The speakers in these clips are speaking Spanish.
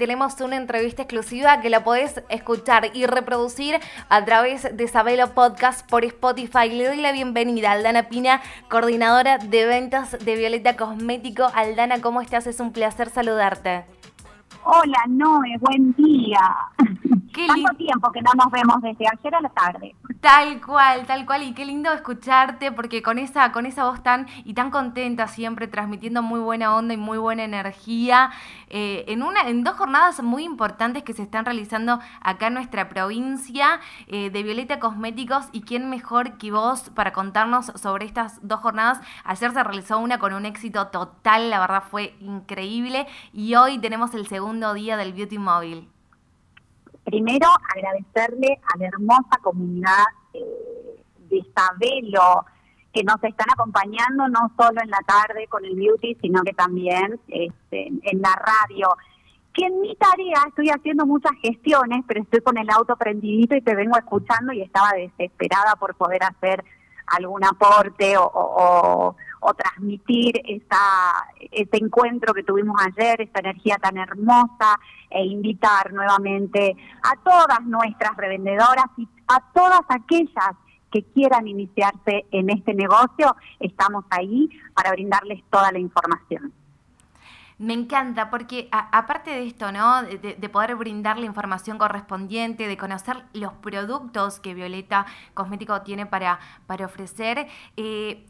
tenemos una entrevista exclusiva que la podés escuchar y reproducir a través de Sabelo Podcast por Spotify. Le doy la bienvenida a Aldana Pina, coordinadora de ventas de Violeta Cosmético. Aldana, ¿cómo estás? Es un placer saludarte. Hola, Noé, buen día. Qué Tanto tiempo que no nos vemos desde ayer a la tarde. Tal cual, tal cual. Y qué lindo escucharte porque con esa, con esa voz tan y tan contenta siempre, transmitiendo muy buena onda y muy buena energía. Eh, en, una, en dos jornadas muy importantes que se están realizando acá en nuestra provincia eh, de Violeta Cosméticos. Y quién mejor que vos para contarnos sobre estas dos jornadas. Ayer se realizó una con un éxito total, la verdad fue increíble. Y hoy tenemos el segundo día del Beauty Móvil primero agradecerle a la hermosa comunidad eh, de Sabelo que nos están acompañando no solo en la tarde con el beauty, sino que también este, en la radio. Que en mi tarea estoy haciendo muchas gestiones, pero estoy con el auto prendidito y te vengo escuchando y estaba desesperada por poder hacer algún aporte o, o transmitir esa, ese encuentro que tuvimos ayer, esa energía tan hermosa, e invitar nuevamente a todas nuestras revendedoras y a todas aquellas que quieran iniciarse en este negocio, estamos ahí para brindarles toda la información. Me encanta, porque aparte de esto, ¿no? De, poder brindar la información correspondiente, de conocer los productos que Violeta Cosmético tiene para, para ofrecer, eh,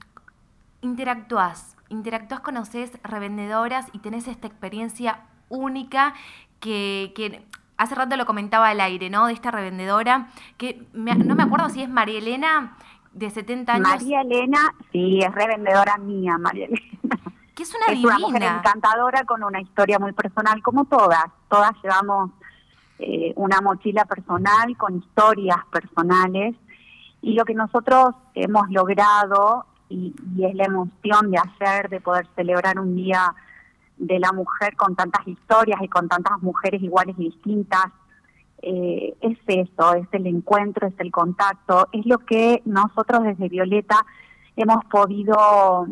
interactúas, interactúas, conoces revendedoras y tenés esta experiencia única que, que hace rato lo comentaba al aire, ¿no? De esta revendedora, que no me acuerdo si es María Elena, de 70 años. María Elena, sí, es revendedora mía, María Elena. Que es una es una mujer encantadora con una historia muy personal, como todas. Todas llevamos eh, una mochila personal con historias personales. Y lo que nosotros hemos logrado y, es la emoción de hacer, de poder celebrar un día de la mujer con tantas historias y con tantas mujeres iguales y distintas. Eh, es eso, es el encuentro, es el contacto, es lo que nosotros desde Violeta hemos podido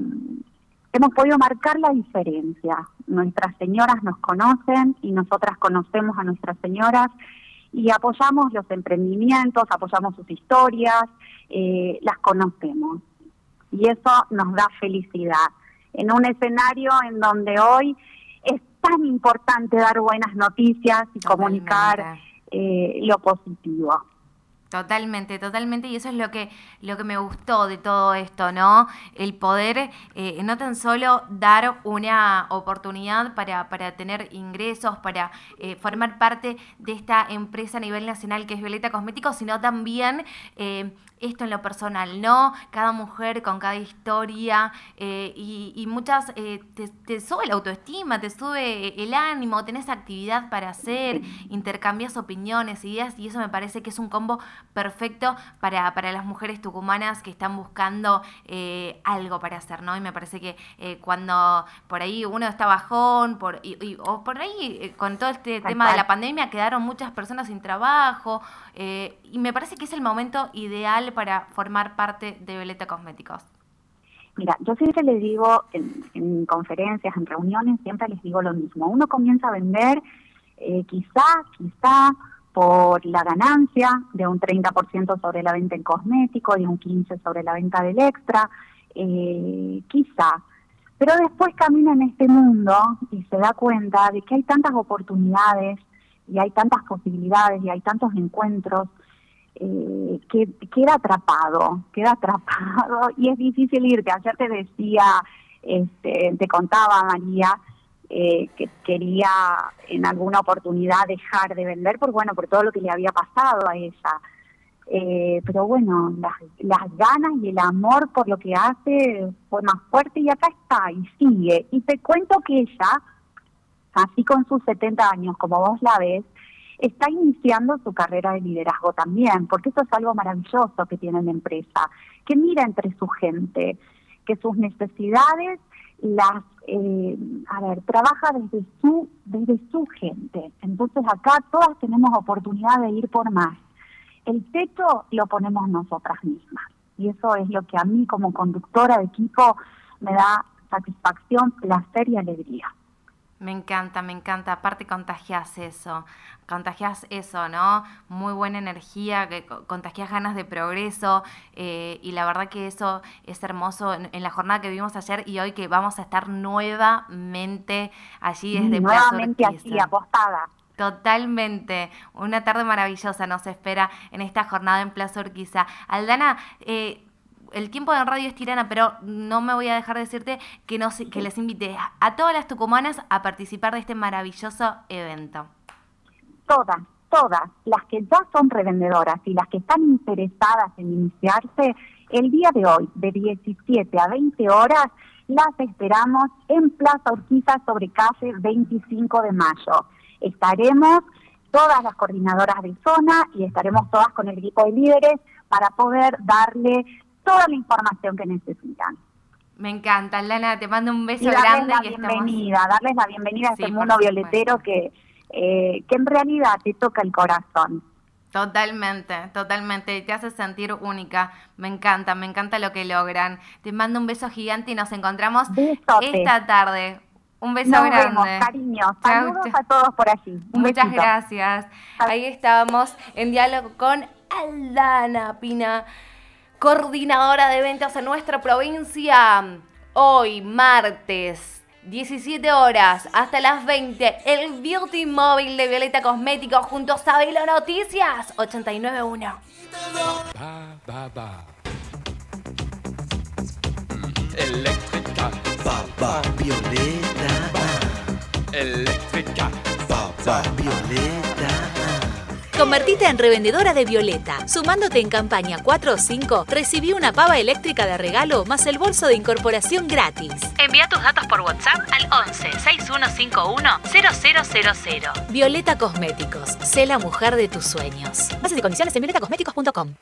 hemos podido marcar la diferencia. Nuestras señoras nos conocen y nosotras conocemos a nuestras señoras y apoyamos los emprendimientos, apoyamos sus historias, eh, las conocemos y eso nos da felicidad. En un escenario en donde hoy es tan importante dar buenas noticias y comunicar eh, lo positivo. Totalmente, totalmente, y eso es lo que, lo que me gustó de todo esto, ¿no? El poder eh, no tan solo dar una oportunidad para, para tener ingresos, para eh, formar parte de esta empresa a nivel nacional que es Violeta Cosméticos, sino también eh, esto en lo personal, ¿no? Cada mujer con cada historia y, muchas te, te, sube la autoestima, te sube el ánimo, tenés actividad para hacer, intercambias opiniones, ideas, y eso me parece que es un combo perfecto para, para las mujeres tucumanas que están buscando eh, algo para hacer, ¿no? Y me parece que eh, cuando por ahí uno está bajón, por, y, o por ahí eh, con todo este tema de la pandemia quedaron muchas personas sin trabajo, y me parece que es el momento ideal para formar parte de Violeta Cosméticos. Mira, yo siempre les digo en, en, conferencias, en reuniones, siempre les digo lo mismo. Uno comienza a vender, quizá, quizá por la ganancia de un 30% sobre la venta en cosmético y un 15% sobre la venta del extra, eh, quizá. Pero después camina en este mundo y se da cuenta de que hay tantas oportunidades y hay tantas posibilidades y hay tantos encuentros eh, que queda atrapado, queda atrapado y es difícil irte. Ayer te decía, este, te contaba María, eh, que quería en alguna oportunidad dejar de vender por bueno por todo lo que le había pasado a ella. Eh, pero bueno las, las ganas y el amor por lo que hace fue más fuerte y acá está y sigue. Y te cuento que ella así con sus 70 años como vos la ves está iniciando su carrera de liderazgo también, porque eso es algo maravilloso que tiene la empresa, que mira entre su gente, que sus necesidades las eh, a ver trabaja desde su desde su gente. Entonces acá todas tenemos oportunidad de ir por más. El techo lo ponemos nosotras mismas. Y eso es lo que a mí como conductora de equipo me da satisfacción placer y alegría Me encanta, me encanta. Aparte contagias eso, contagias eso, ¿no? Muy buena energía, que contagias ganas de progreso eh, y la verdad que eso es hermoso en, la jornada que vimos ayer y hoy que vamos a estar nuevamente allí desde Nuevamente aquí, apostada. Totalmente. Una tarde maravillosa nos espera en esta jornada en Plaza Urquiza. Aldana, eh, el tiempo de radio es tirana, pero no me voy a dejar de decirte que, no, que les invite a todas las tucumanas a participar de este maravilloso evento. Todas, todas, las que ya son revendedoras y las que están interesadas en iniciarse, el día de hoy, de 17 a 20 horas, las esperamos en Plaza Urquiza sobre calle 25 de mayo. Estaremos todas las coordinadoras de zona y estaremos todas con el equipo de líderes para poder darle toda la información que necesitan. Me encanta, Lana, te mando un beso grande. La bienvenida, darles la bienvenida a este mundo violetero que, eh, que en realidad te toca el corazón. Totalmente, totalmente. Te hace sentir única. Me encanta, me encanta lo que logran. Te mando un beso gigante y nos encontramos esta tarde. Un beso nos grande. Vemos, cariño. Saludos a todos por allí. Muchas gracias. Ahí estábamos en diálogo con Aldana Pina coordinadora de ventas en nuestra provincia. Hoy, martes, 17 horas hasta las 20, el Beauty Móvil de Violeta Cosméticos junto a Sabelo Noticias 891. Eléctrica, papá, Violeta. Eléctrica, papá, Violeta. Convertite en revendedora de Violeta. Sumándote en campaña 4 o 5, recibí una pava eléctrica de regalo más el bolso de incorporación gratis. Envía tus datos por WhatsApp al 11 6151 0000. Violeta Cosméticos. Sé la mujer de tus sueños. Bases y condiciones en violetacosméticos.com.